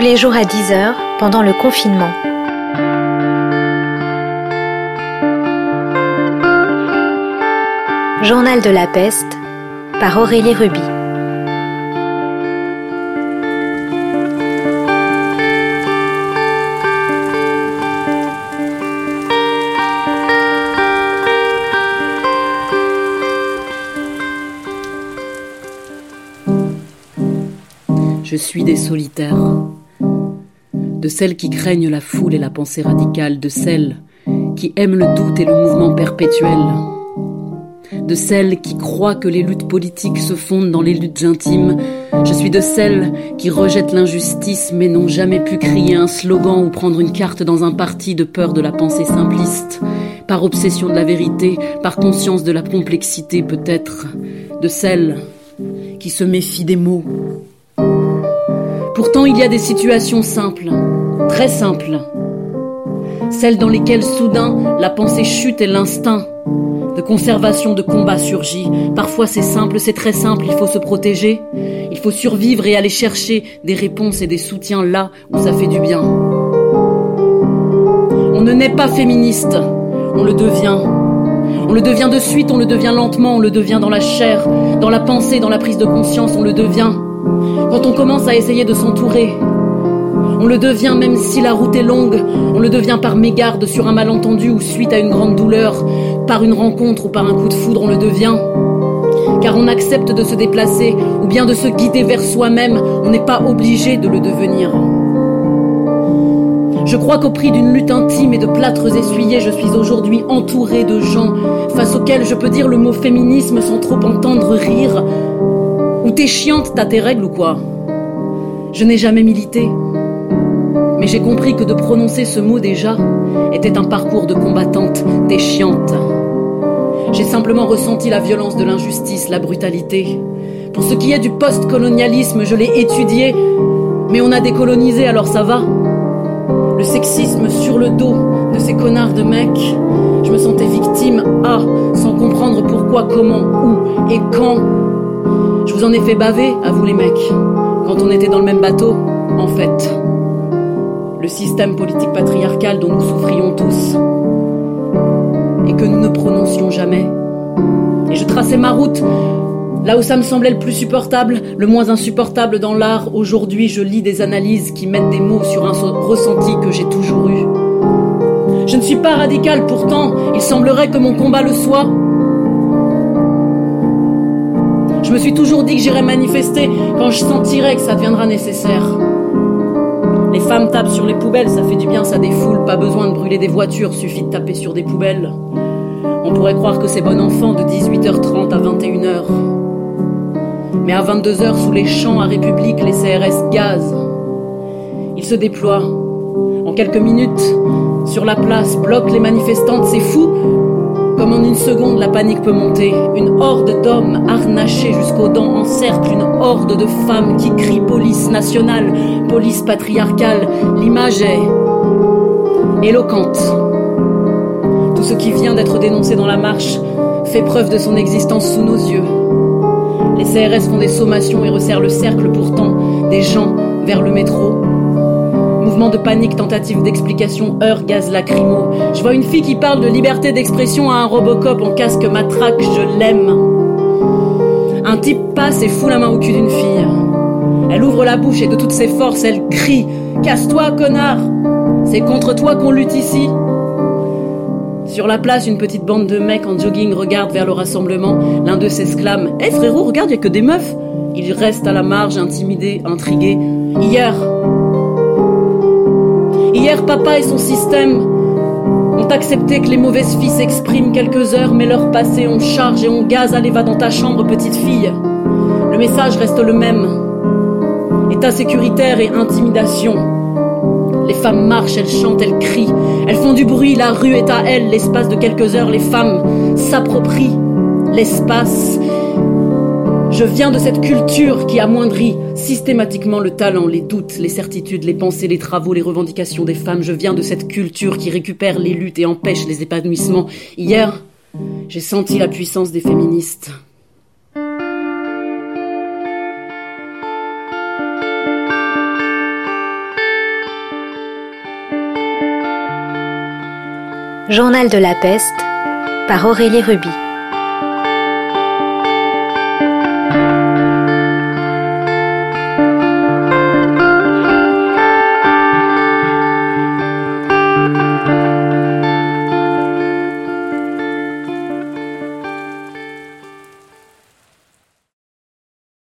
les jours à 10h pendant le confinement. Journal de la peste par Aurélie Ruby. Je suis des solitaires, de celles qui craignent la foule et la pensée radicale, de celles qui aiment le doute et le mouvement perpétuel, de celles qui croient que les luttes politiques se fondent dans les luttes intimes. Je suis de celles qui rejettent l'injustice mais n'ont jamais pu crier un slogan ou prendre une carte dans un parti de peur de la pensée simpliste, par obsession de la vérité, par conscience de la complexité peut-être, de celles qui se méfient des mots Pourtant, il y a des situations simples, très simples, celles dans lesquelles soudain la pensée chute et l'instinct de conservation de combat surgit. Parfois c'est simple, c'est très simple, il faut se protéger, il faut survivre et aller chercher des réponses et des soutiens là où ça fait du bien. On ne naît pas féministe, on le devient. On le devient de suite, on le devient lentement, on le devient dans la chair, dans la pensée, dans la prise de conscience, on le devient. Quand on commence à essayer de s'entourer, on le devient même si la route est longue, on le devient par mégarde sur un malentendu ou suite à une grande douleur, par une rencontre ou par un coup de foudre, on le devient. Car on accepte de se déplacer ou bien de se guider vers soi-même, on n'est pas obligé de le devenir. Je crois qu'au prix d'une lutte intime et de plâtres essuyés, je suis aujourd'hui entourée de gens face auxquels je peux dire le mot féminisme sans trop entendre rire, ou t'es chiante, t'as tes règles ou quoi? Je n'ai jamais milité. Mais j'ai compris que de prononcer ce mot déjà était un parcours de combattante, t'es. J'ai simplement ressenti la violence de l'injustice, la brutalité. Pour ce qui est du post-colonialisme, je l'ai étudié, mais on a décolonisé, alors ça va? Le sexisme sur le dos de ces connards de mecs, je me sentais victime, ah, sans comprendre pourquoi, comment, où et quand je vous en ai fait baver, à vous les mecs, quand on était dans le même bateau, en fait. Le système politique patriarcal dont nous souffrions tous, et que nous ne prononcions jamais. Et je traçais ma route Là où ça me semblait le plus supportable, le moins insupportable dans l'art, aujourd'hui je lis des analyses qui mettent des mots sur un ressenti que j'ai toujours eu. Je ne suis pas radical pourtant, il semblerait que mon combat le soit. Je me suis toujours dit que j'irais manifester quand je sentirais que ça deviendra nécessaire. Les femmes tapent sur les poubelles, ça fait du bien, ça défoule, pas besoin de brûler des voitures, suffit de taper sur des poubelles. On pourrait croire que c'est bon enfant de 18h30 à 21h. Mais à 22h, sous les champs à République, les CRS gazent. Ils se déploient. En quelques minutes, sur la place, bloquent les manifestantes, c'est fou comme en une seconde, la panique peut monter. Une horde d'hommes harnachés jusqu'aux dents encercle une horde de femmes qui crient police nationale, police patriarcale. L'image est éloquente. Tout ce qui vient d'être dénoncé dans la marche fait preuve de son existence sous nos yeux. Les CRS font des sommations et resserrent le cercle pourtant des gens vers le métro, Mouvement de panique, tentative d'explication, heure, gaz lacrymo. Je vois une fille qui parle de liberté d'expression à un Robocop en casque matraque, je l'aime. Un type passe et fout la main au cul d'une fille. Elle ouvre la bouche et de toutes ses forces, elle crie Casse-toi, connard C'est contre toi qu'on lutte ici sur la place, une petite bande de mecs en jogging regarde vers le rassemblement. L'un d'eux s'exclame Hé frérot, regarde, y a que des meufs Il reste à la marge, intimidé, intrigué. Hier, Hier, papa et son système ont accepté que les mauvaises filles s'expriment quelques heures, mais leur passé, on charge et on gaz. Allez, va dans ta chambre, petite fille. Le message reste le même. État sécuritaire et intimidation. Les femmes marchent, elles chantent, elles crient, elles font du bruit, la rue est à elles. L'espace de quelques heures, les femmes s'approprient l'espace je viens de cette culture qui amoindrit systématiquement le talent, les doutes, les certitudes, les pensées, les travaux, les revendications des femmes. Je viens de cette culture qui récupère les luttes et empêche les épanouissements. Hier, j'ai senti la puissance des féministes. Journal de la peste par Aurélie Ruby.